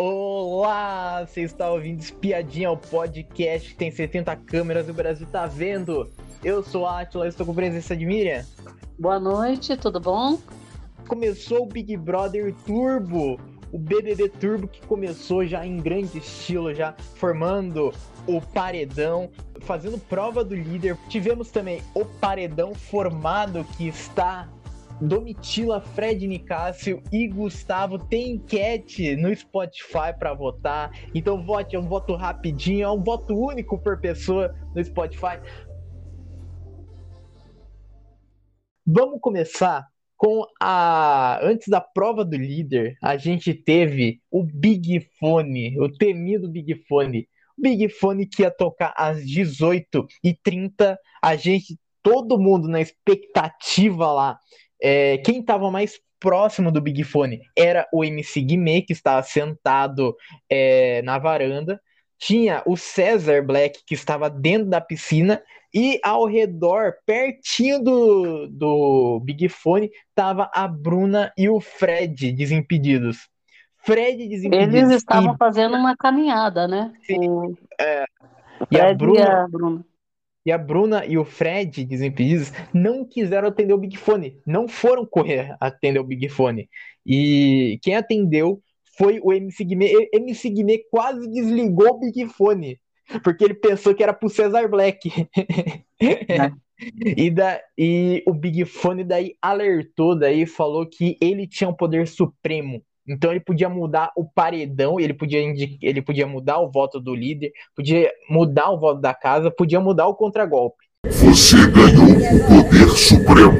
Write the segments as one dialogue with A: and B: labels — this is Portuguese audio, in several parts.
A: Olá, você está ouvindo Espiadinha, o podcast que tem 70 câmeras e o Brasil tá vendo. Eu sou a Atila, estou com a presença de Miriam.
B: Boa noite, tudo bom?
A: Começou o Big Brother Turbo, o BBB Turbo que começou já em grande estilo, já formando o paredão, fazendo prova do líder. Tivemos também o paredão formado que está Domitila, Fred Nicásio e Gustavo. Tem enquete no Spotify para votar. Então vote, é um voto rapidinho, é um voto único por pessoa no Spotify. Vamos começar com a. Antes da prova do líder, a gente teve o Big Fone, o temido Big Fone. O Big Fone que ia tocar às 18h30. A gente, todo mundo na expectativa lá é, quem estava mais próximo do Big Fone era o MC Guimê, que estava sentado é, na varanda. Tinha o César Black, que estava dentro da piscina. E ao redor, pertinho do, do Big Fone, estava a Bruna e o Fred desimpedidos.
B: Fred desimpedidos. Eles estavam e... fazendo uma caminhada, né?
A: Sim, o... é... E a Bruna, e a Bruna e a Bruna e o Fred, Desimpedidos, não quiseram atender o Big Fone. Não foram correr atender o Big Fone. E quem atendeu foi o MC Guimê. MC Guimê quase desligou o Big Fone. Porque ele pensou que era pro Cesar Black. É. e, da, e o Big Fone daí alertou, daí falou que ele tinha um poder supremo então ele podia mudar o paredão, ele podia, ele podia mudar o voto do líder, podia mudar o voto da casa, podia mudar o contragolpe.
C: Você ganhou o poder supremo.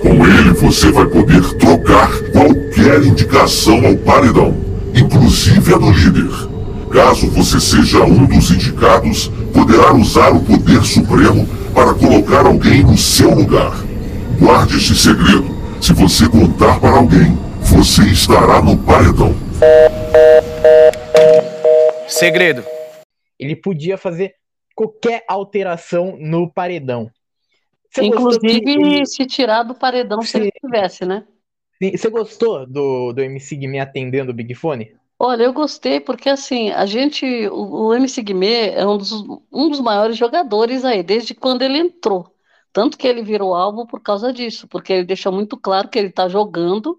C: Com ele você vai poder trocar qualquer indicação ao paredão, inclusive a do líder. Caso você seja um dos indicados, poderá usar o poder supremo para colocar alguém no seu lugar. Guarde este segredo. Se você contar para alguém, você estará no paredão.
A: Segredo. Ele podia fazer qualquer alteração no paredão.
B: Você Inclusive se tirar do paredão Sim. se ele tivesse, né?
A: Sim. Você gostou do, do MC Guimê atendendo o Big Fone?
B: Olha, eu gostei porque assim, a gente, o, o MC Guimê é um dos, um dos maiores jogadores aí, desde quando ele entrou. Tanto que ele virou alvo por causa disso, porque ele deixa muito claro que ele está jogando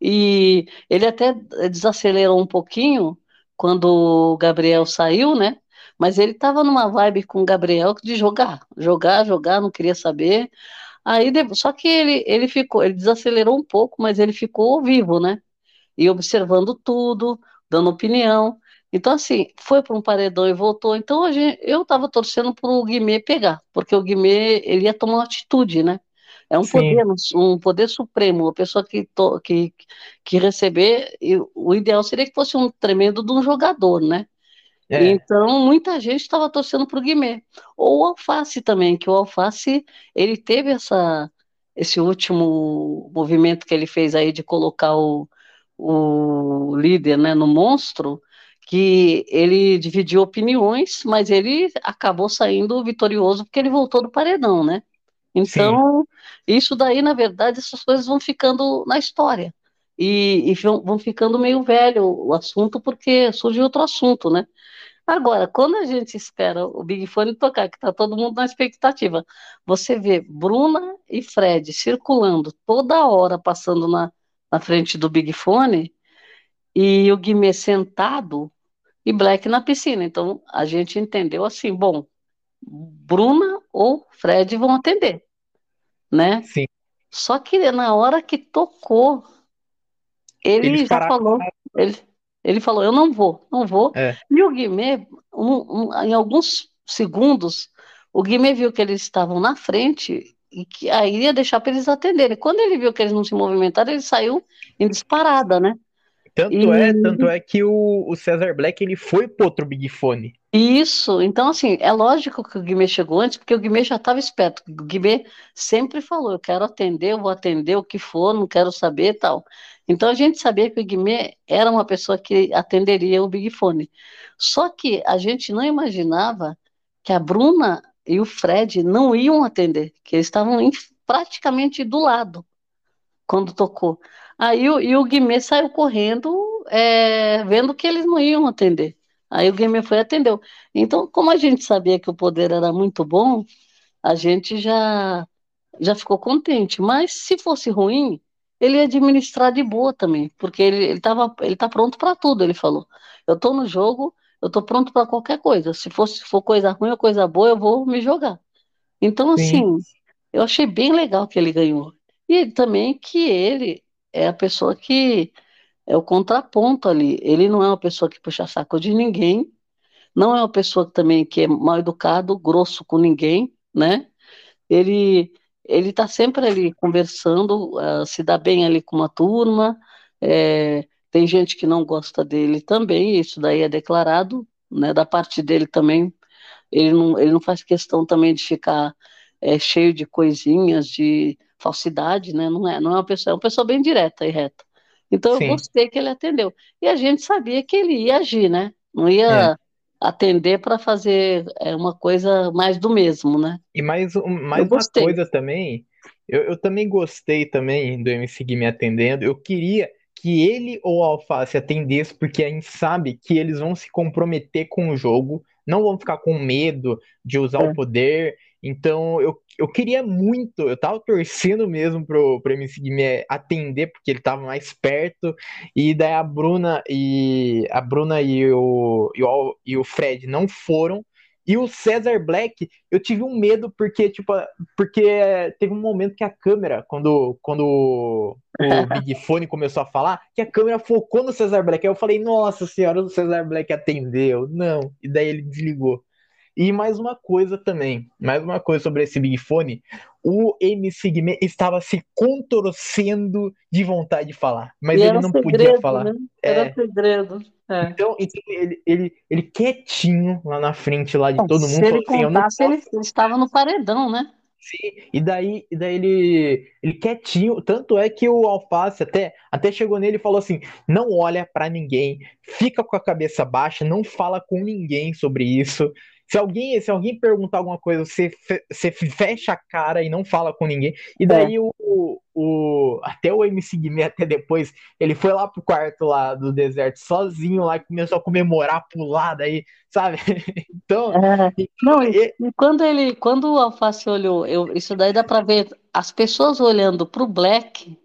B: e ele até desacelerou um pouquinho quando o Gabriel saiu, né? Mas ele estava numa vibe com o Gabriel de jogar, jogar, jogar, não queria saber. Aí, só que ele, ele ficou, ele desacelerou um pouco, mas ele ficou vivo, né? E observando tudo, dando opinião. Então, assim, foi para um paredão e voltou. Então, gente, eu estava torcendo para o Guimê pegar, porque o Guimê ele ia tomar uma atitude, né? É um poder, um poder supremo, uma pessoa que, to, que, que receber, o ideal seria que fosse um tremendo de um jogador, né? É. Então, muita gente estava torcendo para o Guimê. Ou o Alface também, que o Alface, ele teve essa, esse último movimento que ele fez aí de colocar o, o líder né, no monstro, que ele dividiu opiniões, mas ele acabou saindo vitorioso porque ele voltou do paredão, né? Então, Sim. isso daí, na verdade, essas coisas vão ficando na história. E, e vão, ficando meio velho o assunto, porque surge outro assunto, né? Agora, quando a gente espera o Big Fone tocar, que está todo mundo na expectativa, você vê Bruna e Fred circulando toda hora, passando na, na frente do Big Fone, e o Guimê sentado e Black na piscina. Então, a gente entendeu assim, bom, Bruna ou Fred vão atender, né?
A: Sim.
B: Só que na hora que tocou, ele Eles já pararam. falou, ele, ele falou, eu não vou, não vou. É. E o Guimê, um, um, em alguns segundos, o Guimê viu que eles estavam na frente e que aí ia deixar para eles atenderem. Quando ele viu que eles não se movimentaram, ele saiu em disparada, né?
A: Tanto e... é, tanto é que o, o Cesar Black ele foi pro outro Big Fone.
B: Isso, então assim, é lógico que o Guimê chegou antes, porque o Guimê já estava esperto. O Guimê sempre falou, eu quero atender, eu vou atender o que for, não quero saber tal. Então a gente sabia que o Guimê era uma pessoa que atenderia o Big Fone. Só que a gente não imaginava que a Bruna e o Fred não iam atender, que eles estavam praticamente do lado quando tocou. Aí o, e o Guimê saiu correndo é, vendo que eles não iam atender. Aí o Gamer foi e atendeu. Então, como a gente sabia que o poder era muito bom, a gente já, já ficou contente. Mas se fosse ruim, ele ia administrar de boa também, porque ele, ele, tava, ele tá pronto para tudo, ele falou. Eu tô no jogo, eu tô pronto para qualquer coisa. Se for, se for coisa ruim ou coisa boa, eu vou me jogar. Então, Sim. assim, eu achei bem legal que ele ganhou. E também que ele é a pessoa que é o contraponto ali. Ele não é uma pessoa que puxa saco de ninguém, não é uma pessoa também que é mal educado, grosso com ninguém, né? Ele ele está sempre ali conversando, uh, se dá bem ali com uma turma. É, tem gente que não gosta dele também, isso daí é declarado, né? Da parte dele também, ele não, ele não faz questão também de ficar é, cheio de coisinhas, de falsidade, né? Não é, não é uma pessoa, é uma pessoa bem direta e reta. Então Sim. eu gostei que ele atendeu. E a gente sabia que ele ia agir, né? Não ia é. atender para fazer é, uma coisa mais do mesmo, né?
A: E mais, mais uma coisa também, eu, eu também gostei também do MC Gui me atendendo. Eu queria que ele ou a Alface atendesse, porque a gente sabe que eles vão se comprometer com o jogo, não vão ficar com medo de usar é. o poder então eu, eu queria muito, eu tava torcendo mesmo pro, pro MC me atender, porque ele tava mais perto, e daí a Bruna e a Bruna e o, e o, e o Fred não foram. E o Cesar Black, eu tive um medo porque, tipo, porque teve um momento que a câmera, quando, quando o Big Fone começou a falar, que a câmera focou no Cesar Black. Aí eu falei, nossa senhora, o Cesar Black atendeu. Não. E daí ele desligou. E mais uma coisa também, mais uma coisa sobre esse Big Fone, o MC Guimê estava se contorcendo de vontade de falar, mas e ele não segredo, podia falar. Né?
B: Era é. segredo. É.
A: Então, então ele, ele, ele quietinho lá na frente lá de todo mundo. Se
B: ele assim, contasse, ele, ele estava no paredão, né?
A: Sim, e daí, e daí ele, ele quietinho, tanto é que o Alface até, até chegou nele e falou assim: não olha para ninguém, fica com a cabeça baixa, não fala com ninguém sobre isso. Se alguém, se alguém perguntar alguma coisa, você, você fecha a cara e não fala com ninguém. E daí é. o, o. Até o MC Guimê, até depois, ele foi lá pro quarto lá do deserto sozinho lá e começou a comemorar, pular, daí, sabe? então.
B: É. Não, e, quando ele. Quando o Alface olhou, eu, isso daí dá pra ver as pessoas olhando pro Black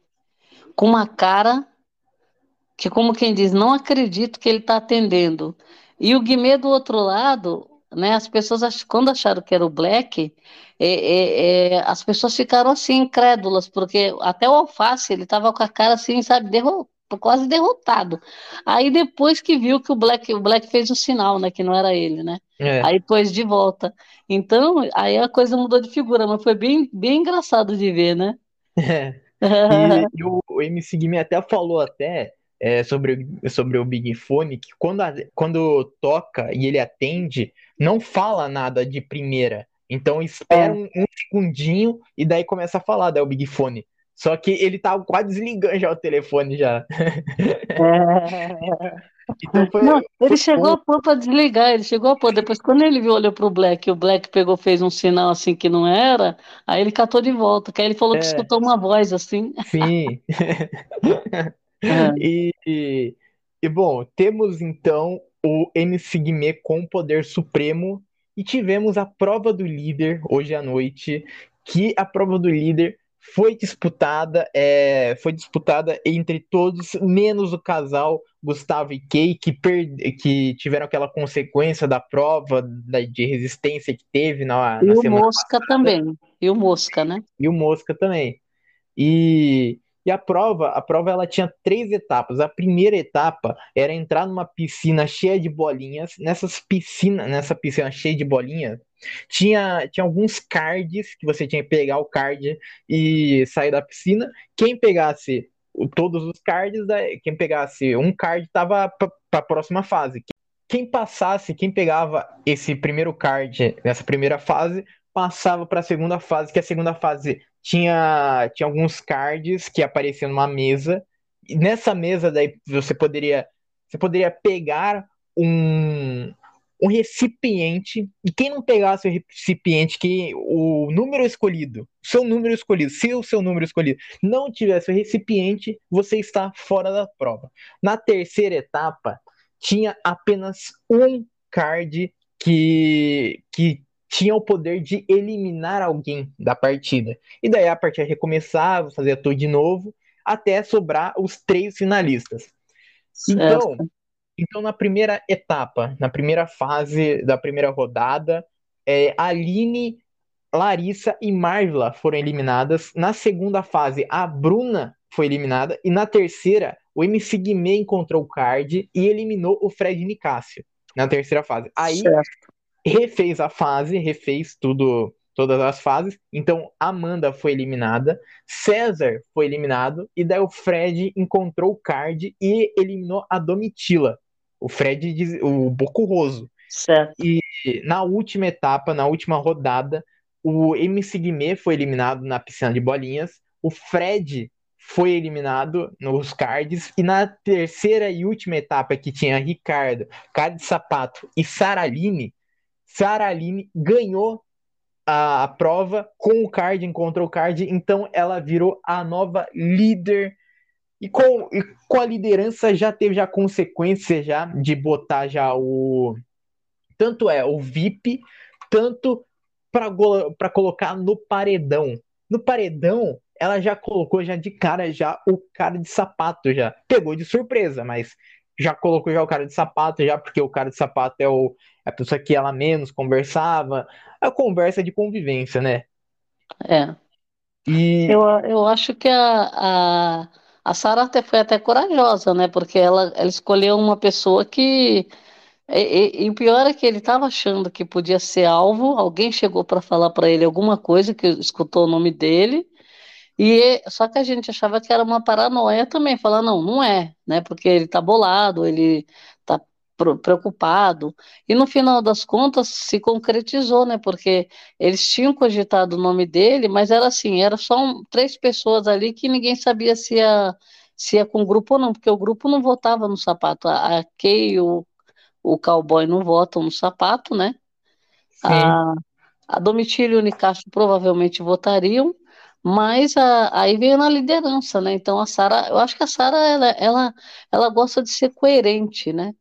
B: com uma cara que, como quem diz, não acredito que ele tá atendendo. E o Guimê do outro lado né? As pessoas, quando acharam que era o Black, é, é, é, as pessoas ficaram assim, incrédulas, porque até o Alface, ele estava com a cara assim, sabe, derro quase derrotado. Aí depois que viu que o Black, o Black fez o sinal, né, que não era ele, né? É. Aí depois de volta. Então, aí a coisa mudou de figura, mas foi bem, bem engraçado de ver, né?
A: É. E, e o, o MC Guimê até falou até é, sobre, sobre o Big Fone, que quando, a, quando toca e ele atende, não fala nada de primeira. Então espera é. um, um, segundinho e daí começa a falar, daí o Big Fone. Só que ele tá quase desligando já o telefone já.
B: É. Então foi, não, ele foi chegou a pôr para desligar, ele chegou a pôr. Depois, quando ele viu, olhou pro Black, o Black pegou, fez um sinal assim que não era, aí ele catou de volta, que aí ele falou é. que escutou uma voz assim.
A: Sim. É. E, e, e, bom, temos então o MC Guimê com poder supremo e tivemos a prova do líder hoje à noite, que a prova do líder foi disputada, é, foi disputada entre todos, menos o casal Gustavo e Kay, que, que tiveram aquela consequência da prova da, de resistência que teve na,
B: na
A: e
B: semana o Mosca passada. também, e o Mosca, né?
A: E o Mosca também. E e a prova, a prova ela tinha três etapas. A primeira etapa era entrar numa piscina cheia de bolinhas. Nessas piscinas, nessa piscina cheia de bolinhas, tinha, tinha alguns cards que você tinha que pegar o card e sair da piscina. Quem pegasse todos os cards, quem pegasse um card estava para a próxima fase. Quem passasse, quem pegava esse primeiro card nessa primeira fase, passava para a segunda fase, que a segunda fase tinha, tinha alguns cards que apareciam numa mesa. E nessa mesa daí você poderia você poderia pegar um um recipiente, e quem não pegasse o recipiente, que o número escolhido, seu número escolhido, se o seu número escolhido não tivesse o recipiente, você está fora da prova. Na terceira etapa, tinha apenas um card que, que tinha o poder de eliminar alguém da partida. E daí a partida recomeçava, fazia tudo de novo, até sobrar os três finalistas. Então, então, na primeira etapa, na primeira fase da primeira rodada, é, Aline, Larissa e Marvila foram eliminadas. Na segunda fase, a Bruna foi eliminada. E na terceira, o MC Guimê encontrou o card e eliminou o Fred Nicásio na terceira fase. Aí certo. Refez a fase, refez tudo todas as fases. Então, Amanda foi eliminada, César foi eliminado, e daí o Fred encontrou o card e eliminou a Domitila. O Fred, o Bocurroso.
B: Certo.
A: E na última etapa, na última rodada, o MC Guimê foi eliminado na piscina de bolinhas, o Fred foi eliminado nos cards, e na terceira e última etapa, que tinha Ricardo, Cara de Sapato e Saraline, Saraline ganhou a, a prova com o card, encontrou o card, então ela virou a nova líder e com, e com a liderança já teve já consequência já de botar já o tanto é o VIP, tanto para colocar no paredão. No paredão, ela já colocou já de cara já o cara de sapato já. Pegou de surpresa, mas já colocou já o cara de sapato já porque o cara de sapato é o a pessoa que ela menos conversava, a conversa de convivência, né?
B: É. E... Eu, eu acho que a, a, a Sara até foi até corajosa, né? Porque ela, ela escolheu uma pessoa que. E, e, e o pior é que ele estava achando que podia ser alvo, alguém chegou para falar para ele alguma coisa, que escutou o nome dele, e só que a gente achava que era uma paranoia também, falar não, não é, né? Porque ele tá bolado, ele preocupado. E no final das contas se concretizou, né? Porque eles tinham cogitado o nome dele, mas era assim, era só um, três pessoas ali que ninguém sabia se ia, se ia com o grupo ou não, porque o grupo não votava no sapato. A, a Kay e o, o cowboy não votam no sapato, né? Sim. A, a Domitílio e o Nicastro provavelmente votariam, mas a, aí veio na liderança, né? Então a Sara, eu acho que a Sara ela, ela, ela gosta de ser coerente, né?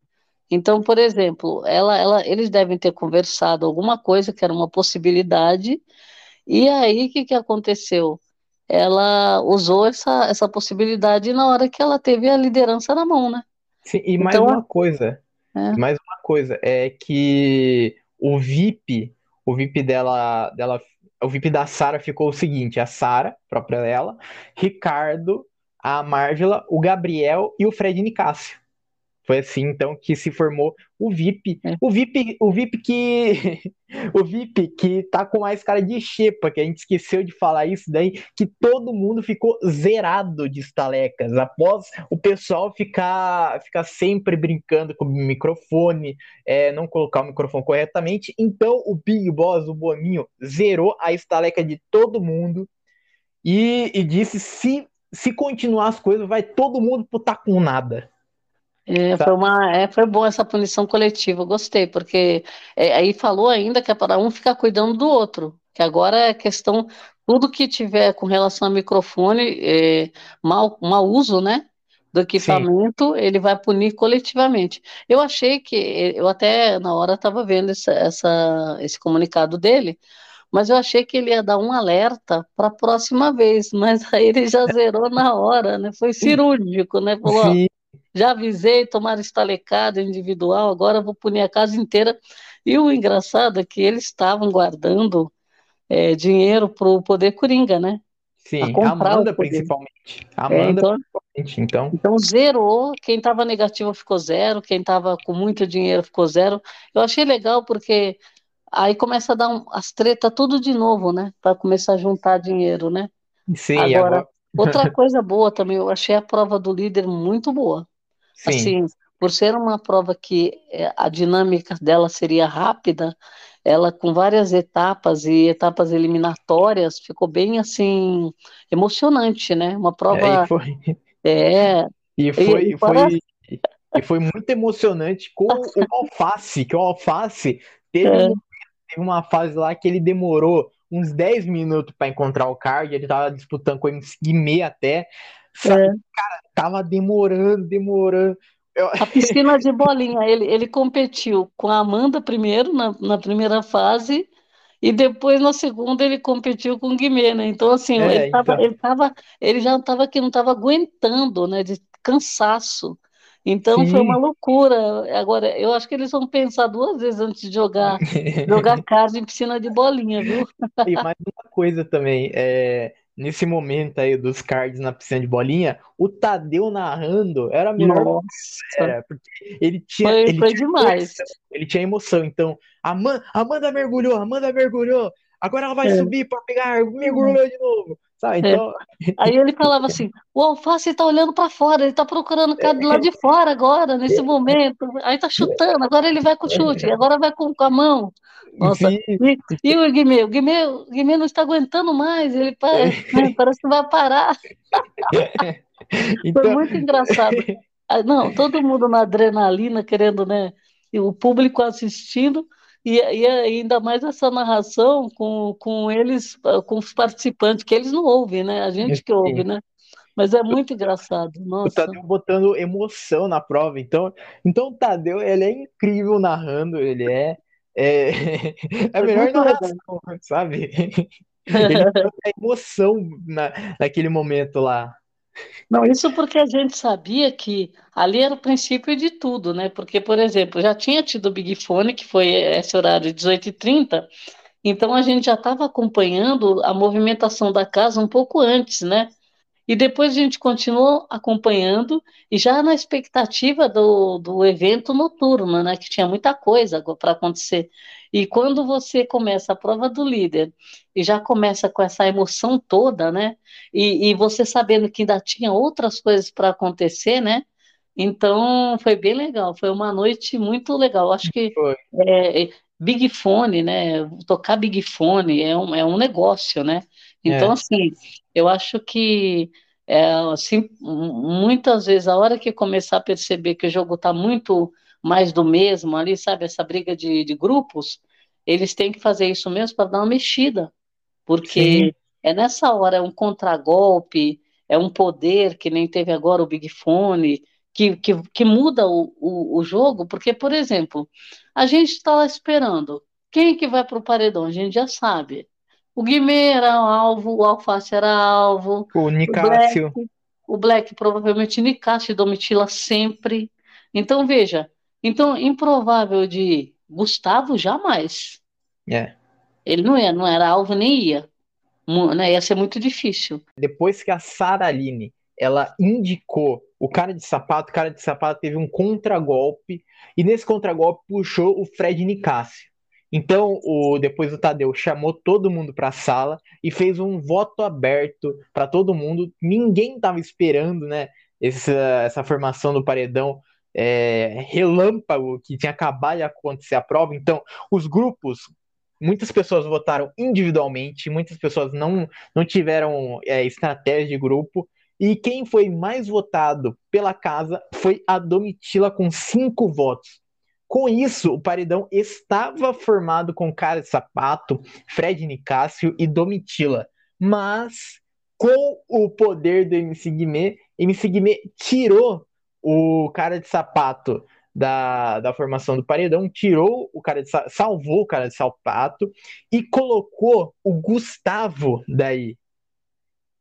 B: Então, por exemplo, ela, ela, eles devem ter conversado alguma coisa que era uma possibilidade, e aí o que, que aconteceu? Ela usou essa, essa possibilidade na hora que ela teve a liderança na mão, né?
A: Sim, e mais então, uma coisa, é. mais uma coisa, é que o VIP, o VIP dela, dela o VIP da Sara ficou o seguinte: a Sara, própria dela, Ricardo, a Marvila, o Gabriel e o Fred Nicásio. Foi assim então que se formou o VIP. É. O VIP, o VIP que o VIP que tá com mais cara de xepa, que a gente esqueceu de falar isso daí, que todo mundo ficou zerado de estalecas após o pessoal ficar ficar sempre brincando com o microfone, é, não colocar o microfone corretamente. Então o Big Boss, o Boninho, zerou a estaleca de todo mundo e, e disse se se continuar as coisas, vai todo mundo putar com nada.
B: É, tá. foi, uma, é, foi boa essa punição coletiva, gostei, porque é, aí falou ainda que é para um ficar cuidando do outro, que agora é questão, tudo que tiver com relação ao microfone, é, mal uso, né, do equipamento, Sim. ele vai punir coletivamente. Eu achei que, eu até na hora estava vendo essa, essa, esse comunicado dele, mas eu achei que ele ia dar um alerta para a próxima vez, mas aí ele já zerou na hora, né, foi cirúrgico, né, falou, Sim. Já avisei, tomar estalecada individual, agora vou punir a casa inteira. E o engraçado é que eles estavam guardando é, dinheiro para o poder coringa, né?
A: Sim, a Amanda principalmente. Amanda é, então, principalmente, então.
B: Então zerou, quem estava negativo ficou zero, quem estava com muito dinheiro ficou zero. Eu achei legal porque aí começa a dar um, as tretas tudo de novo, né? Para começar a juntar dinheiro, né?
A: Sim, agora, agora...
B: outra coisa boa também, eu achei a prova do líder muito boa. Sim. Assim, por ser uma prova que é, a dinâmica dela seria rápida, ela com várias etapas e etapas eliminatórias ficou bem assim emocionante, né? Uma prova
A: é, e foi
B: é
A: e foi, e foi... E foi muito emocionante com o Alface, que o Alface teve, é. teve uma fase lá que ele demorou uns 10 minutos para encontrar o card, ele tava disputando com o MC Guimê até. Sabe? É. Cara, tava demorando, demorando.
B: Eu... A piscina de bolinha, ele, ele competiu com a Amanda primeiro, na, na primeira fase, e depois na segunda ele competiu com o Guimê, né? Então, assim, é, ele, tava, então... ele, tava, ele já estava que não estava aguentando, né? De cansaço. Então Sim. foi uma loucura. Agora, eu acho que eles vão pensar duas vezes antes de jogar, jogar card em piscina de bolinha, viu?
A: E mais uma coisa também, é, nesse momento aí dos cards na piscina de bolinha, o Tadeu narrando era melhor. Nossa. Era, porque ele tinha.
B: Foi,
A: ele
B: foi
A: tinha
B: demais.
A: Emoção, ele tinha emoção. Então, Amanda, Amanda mergulhou, Amanda mergulhou. Agora ela vai é. subir para pegar, mergulhou de novo. Sabe? É. Então...
B: É. Aí ele falava assim: o alface está olhando para fora, ele está procurando o cara do lado de fora agora, nesse momento. Aí está chutando, agora ele vai com o chute, agora vai com, com a mão. Nossa, e, e, o Guimê? O Guimê, o Guimê não está aguentando mais, ele parece, né, parece que vai parar. Então... Foi muito engraçado. Não, todo mundo na adrenalina, querendo, né? E o público assistindo. E, e, ainda mais essa narração com, com eles, com os participantes, que eles não ouvem, né? A gente que ouve, né? Mas é muito engraçado. Nossa. O
A: Tadeu botando emoção na prova. Então, então o Tadeu, ele é incrível narrando, ele é. É, é a melhor narração, sabe? Ele tem emoção na, naquele momento lá.
B: Não, isso porque a gente sabia que ali era o princípio de tudo, né? Porque, por exemplo, já tinha tido o Big Fone, que foi esse horário de 18h30, então a gente já estava acompanhando a movimentação da casa um pouco antes, né? E depois a gente continuou acompanhando e já na expectativa do, do evento noturno, né? Que tinha muita coisa para acontecer. E quando você começa a prova do líder e já começa com essa emoção toda, né? E, e você sabendo que ainda tinha outras coisas para acontecer, né? Então foi bem legal, foi uma noite muito legal. Acho que é, Big Fone, né? Tocar Big Fone é um, é um negócio, né? Então, é. assim, eu acho que é, assim, muitas vezes, a hora que começar a perceber que o jogo está muito mais do mesmo ali, sabe, essa briga de, de grupos, eles têm que fazer isso mesmo para dar uma mexida, porque Sim. é nessa hora, é um contragolpe, é um poder, que nem teve agora o Big Fone, que, que, que muda o, o, o jogo, porque, por exemplo, a gente está lá esperando, quem que vai para o paredão? A gente já sabe. O Guimê era alvo, o Alface era alvo.
A: O Nicásio.
B: O Black, o Black provavelmente Nicásio e Domitila sempre. Então, veja, então, improvável de Gustavo, jamais.
A: É.
B: Ele não ia, não era alvo nem ia. Né, ia ser muito difícil.
A: Depois que a Sara Aline, ela indicou o cara de sapato, o cara de sapato teve um contragolpe, e nesse contragolpe puxou o Fred Nicásio. Então, o, depois o Tadeu chamou todo mundo para a sala e fez um voto aberto para todo mundo. Ninguém estava esperando, né, essa, essa formação do paredão é, relâmpago que tinha acabado de acontecer a prova. Então, os grupos, muitas pessoas votaram individualmente, muitas pessoas não, não tiveram é, estratégia de grupo. E quem foi mais votado pela casa foi a Domitila com cinco votos. Com isso, o paredão estava formado com cara de sapato, Fred Nicásio e Domitila. Mas com o poder do MC Guimê, MC Guimê tirou o cara de sapato da, da formação do paredão, tirou o cara de salvou o cara de sapato e colocou o Gustavo daí.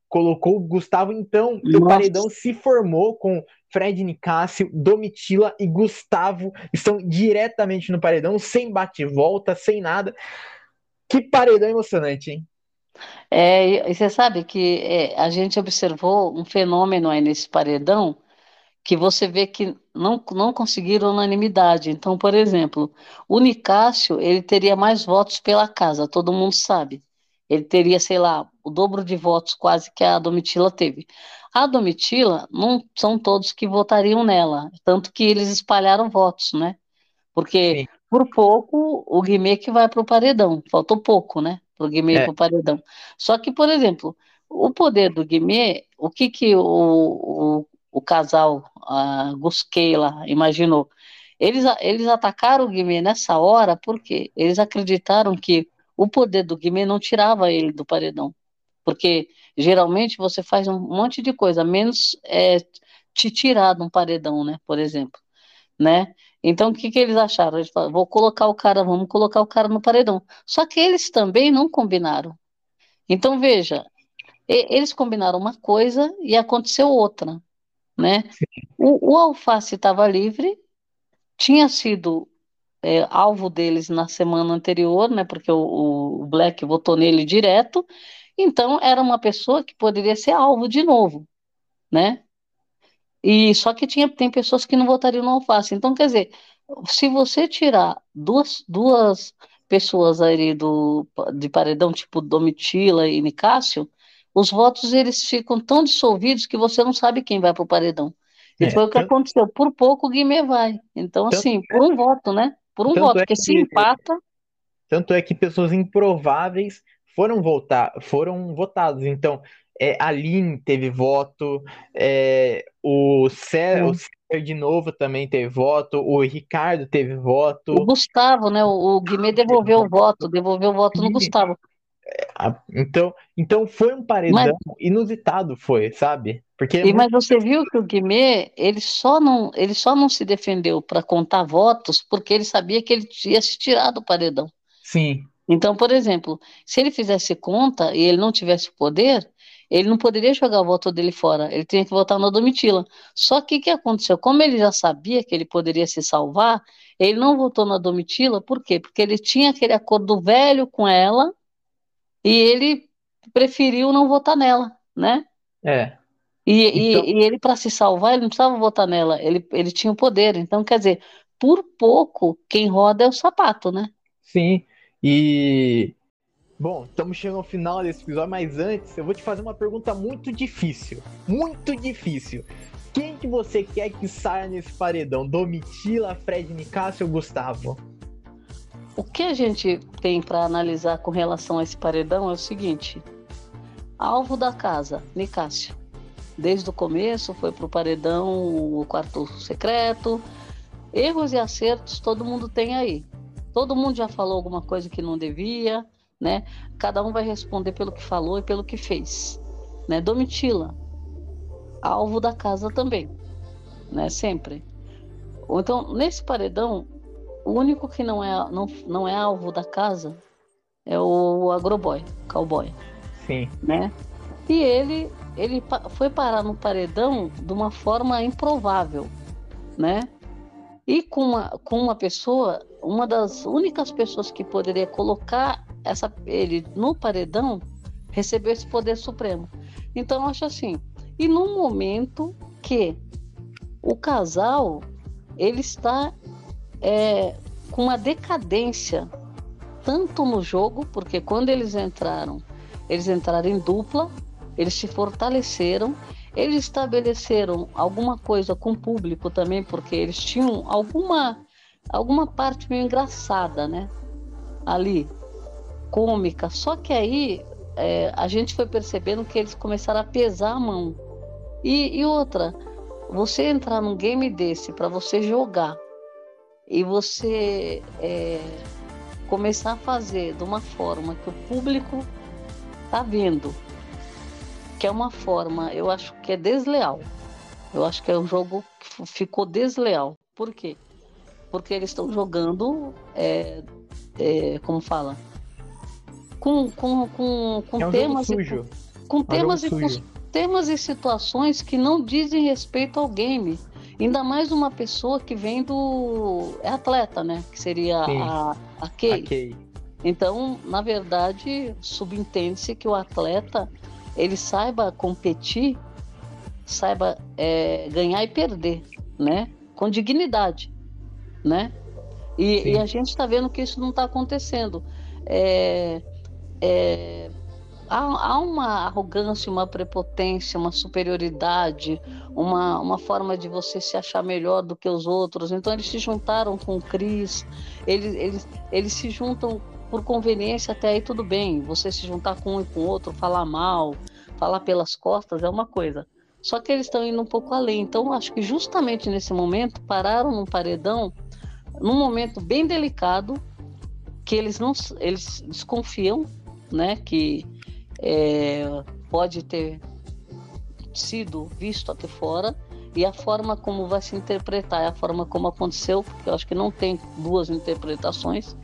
A: Colocou o Gustavo, então Nossa. o paredão se formou com Fred Nicásio, Domitila e Gustavo estão diretamente no paredão, sem bate-volta, sem nada. Que paredão emocionante, hein?
B: É, e você sabe que é, a gente observou um fenômeno aí nesse paredão, que você vê que não, não conseguiram unanimidade. Então, por exemplo, o Nicásio, ele teria mais votos pela casa, todo mundo sabe. Ele teria, sei lá, o dobro de votos quase que a Domitila teve. A Domitila, não são todos que votariam nela, tanto que eles espalharam votos, né? Porque Sim. por pouco o Guimê que vai para o paredão, faltou pouco, né? Para o Guimê é. para o paredão. Só que, por exemplo, o poder do Guimê, o que que o, o o casal uh, Gusquei lá imaginou. Eles, eles atacaram o Guimê nessa hora porque eles acreditaram que o poder do Guimê não tirava ele do paredão. Porque geralmente você faz um monte de coisa, menos é, te tirar de um paredão, né? Por exemplo. Né? Então, o que, que eles acharam? Eles falaram, vou colocar o cara, vamos colocar o cara no paredão. Só que eles também não combinaram. Então, veja, eles combinaram uma coisa e aconteceu outra, né? O, o Alface estava livre, tinha sido é, alvo deles na semana anterior, né? Porque o, o Black votou nele direto, então era uma pessoa que poderia ser alvo de novo, né? E só que tinha, tem pessoas que não votariam no Alface. Então, quer dizer, se você tirar duas, duas pessoas aí do, de paredão, tipo Domitila e Nicásio, os votos eles ficam tão dissolvidos que você não sabe quem vai para o paredão. E é, foi o que tanto... aconteceu. Por pouco o Guimê vai. Então, tanto assim, por um voto, né? Por um voto, é porque que... se empata.
A: Tanto é que pessoas improváveis foram votar, foram votados. Então, é, Aline teve voto, é, o Ser, o de novo também teve voto, o Ricardo teve voto.
B: O Gustavo, né? O, o Guimê devolveu o voto, devolveu o voto no Gustavo.
A: Então, então foi um paredão mas, inusitado, foi, sabe?
B: Porque é e, mas você viu que o Guimê, ele só não, ele só não se defendeu para contar votos porque ele sabia que ele ia se tirar do paredão.
A: Sim.
B: Então, por exemplo, se ele fizesse conta e ele não tivesse poder, ele não poderia jogar o voto dele fora, ele tinha que votar na Domitila. Só que o que aconteceu? Como ele já sabia que ele poderia se salvar, ele não votou na Domitila, por quê? Porque ele tinha aquele acordo velho com ela e ele preferiu não votar nela, né?
A: É.
B: E, então... e, e ele, para se salvar, ele não precisava votar nela, ele, ele tinha o poder. Então, quer dizer, por pouco, quem roda é o sapato, né?
A: Sim. E Bom, estamos chegando ao final desse episódio, mas antes eu vou te fazer uma pergunta muito difícil. Muito difícil. Quem que você quer que saia nesse paredão? Domitila, Fred Nicásio ou Gustavo?
B: O que a gente tem para analisar com relação a esse paredão é o seguinte: alvo da casa, Nicásio. Desde o começo foi para o paredão, o quarto secreto. Erros e acertos todo mundo tem aí. Todo mundo já falou alguma coisa que não devia, né? Cada um vai responder pelo que falou e pelo que fez, né? Domitila, alvo da casa também, né? Sempre. Então, nesse paredão, o único que não é, não, não é alvo da casa é o agroboy, cowboy.
A: Sim.
B: Né? E ele, ele foi parar no paredão de uma forma improvável, né? E com uma, com uma pessoa, uma das únicas pessoas que poderia colocar essa, ele no paredão recebeu esse poder supremo. Então eu acho assim, e no momento que o casal ele está é, com uma decadência tanto no jogo, porque quando eles entraram, eles entraram em dupla, eles se fortaleceram, eles estabeleceram alguma coisa com o público também, porque eles tinham alguma alguma parte meio engraçada, né? Ali, cômica. Só que aí é, a gente foi percebendo que eles começaram a pesar a mão. E, e outra, você entrar num game desse para você jogar e você é, começar a fazer de uma forma que o público tá vendo, que é uma forma, eu acho que é desleal. Eu acho que é um jogo que ficou desleal. Por quê? Porque eles estão jogando, é, é, como fala, com, com, com, com é um temas. E, com é um temas e com temas e situações que não dizem respeito ao game. Ainda mais uma pessoa que vem do. É atleta, né? Que seria Sim. a, a Kay. a Kay. Então, na verdade, subentende-se que o atleta ele saiba competir, saiba é, ganhar e perder, né? Com dignidade, né? E, e a gente está vendo que isso não está acontecendo. É, é, há, há, uma arrogância, uma prepotência, uma superioridade, uma, uma forma de você se achar melhor do que os outros. Então eles se juntaram com o Cris, eles, eles, eles se juntam por conveniência, até aí tudo bem. Você se juntar com um e com o outro, falar mal, falar pelas costas é uma coisa. Só que eles estão indo um pouco além. Então, acho que justamente nesse momento pararam no paredão, num momento bem delicado, que eles não eles desconfiam, né, que é, pode ter sido visto até fora e a forma como vai se interpretar é a forma como aconteceu, porque eu acho que não tem duas interpretações.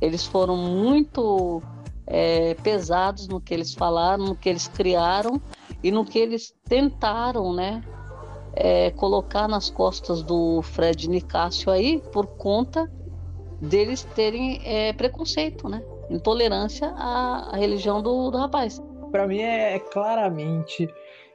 B: Eles foram muito é, pesados no que eles falaram, no que eles criaram e no que eles tentaram, né, é, colocar nas costas do Fred Nicásio aí por conta deles terem é, preconceito, né, intolerância à, religião do, do rapaz.
A: Para mim é, é claramente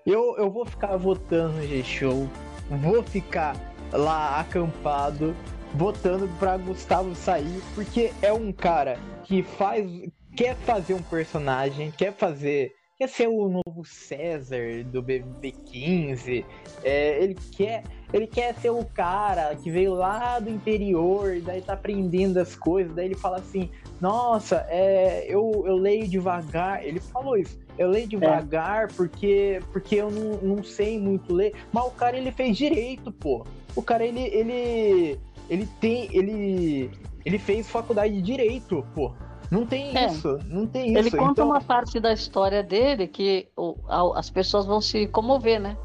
A: eu, eu vou ficar votando no G-Show, vou ficar lá acampado, votando para Gustavo sair, porque é um cara que faz. quer fazer um personagem, quer fazer. Quer ser o novo César do BB15. É, ele quer. Ele quer ser o cara que veio lá do interior, daí tá aprendendo as coisas, daí ele fala assim, nossa, é, eu, eu leio devagar. Ele falou isso. Eu leio devagar é. porque, porque eu não, não sei muito ler. Mas o cara ele fez direito, pô. O cara ele ele ele tem ele ele fez faculdade de direito, pô. Não tem é. isso, não tem
B: isso.
A: Ele
B: conta então... uma parte da história dele que as pessoas vão se comover, né?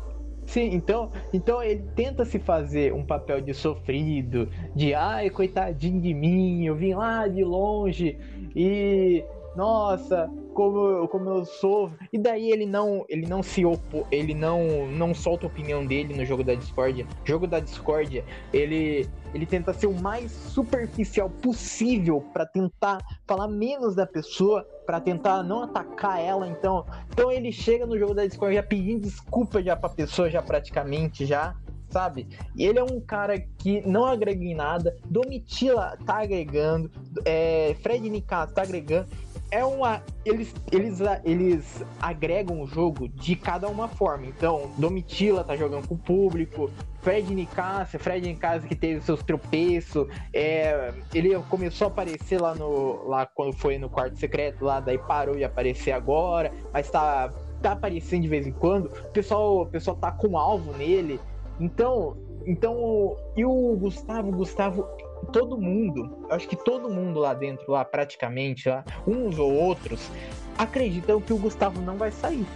A: Sim, então, então ele tenta se fazer um papel de sofrido, de ai, coitadinho de mim, eu vim lá de longe e nossa, como, como eu sou. E daí ele não, ele não se opor, ele não, não solta a opinião dele no jogo da discórdia. Jogo da discórdia, ele, ele tenta ser o mais superficial possível para tentar falar menos da pessoa, para tentar não atacar ela. Então, então ele chega no jogo da discórdia pedindo desculpa já pra pessoa, já praticamente já sabe? E ele é um cara que não agrega em nada, Domitila tá agregando, é, Fred Nicasso tá agregando, é uma. Eles, eles, eles agregam o jogo de cada uma forma. Então, Domitila tá jogando com o público, Fred Nicásio, Fred Nicásio que teve seus tropeços, é, ele começou a aparecer lá no. lá quando foi no quarto secreto, lá, daí parou de aparecer agora, mas tá, tá aparecendo de vez em quando. O pessoal, o pessoal tá com alvo nele. Então, então, e o Gustavo, Gustavo todo mundo, acho que todo mundo lá dentro, lá praticamente, lá, uns ou outros, acreditam que o Gustavo não vai sair.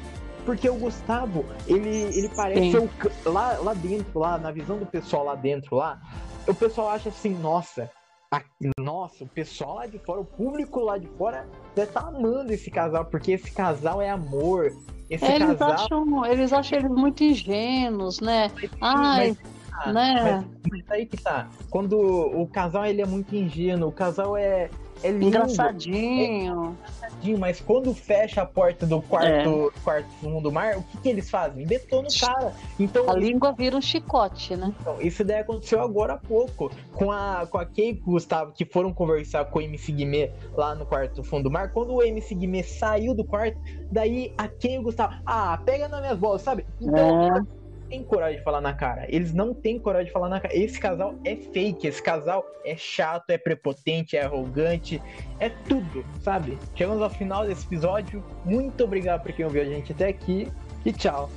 A: Porque o Gustavo, ele, ele parece o, lá, lá dentro, lá, na visão do pessoal lá dentro, lá, o pessoal acha assim, nossa, a, nossa, o pessoal lá de fora, o público lá de fora deve estar tá amando esse casal, porque esse casal é amor. Esse
B: é, eles, casal... acham, eles acham eles muito ingênuos, né? Ai, mas né?
A: Mas, mas aí que tá. Quando o casal ele é muito ingênuo, o casal é, é lindo,
B: engraçadinho.
A: É engraçadinho, mas quando fecha a porta do quarto, é. quarto fundo do mar, o que, que eles fazem? Detonam o cara. Então,
B: a língua vira um chicote, né?
A: Então, isso daí aconteceu agora há pouco. Com a, com a Kay Gustavo, que foram conversar com o MC Guimê lá no quarto fundo do mar. Quando o MC Guimê saiu do quarto, daí a Kay e o Gustavo, ah, pega nas minhas bolas, sabe? Então. É têm coragem de falar na cara. Eles não têm coragem de falar na cara. Esse casal é fake, esse casal é chato, é prepotente, é arrogante, é tudo, sabe? Chegamos ao final desse episódio. Muito obrigado por quem ouviu a gente até aqui e tchau.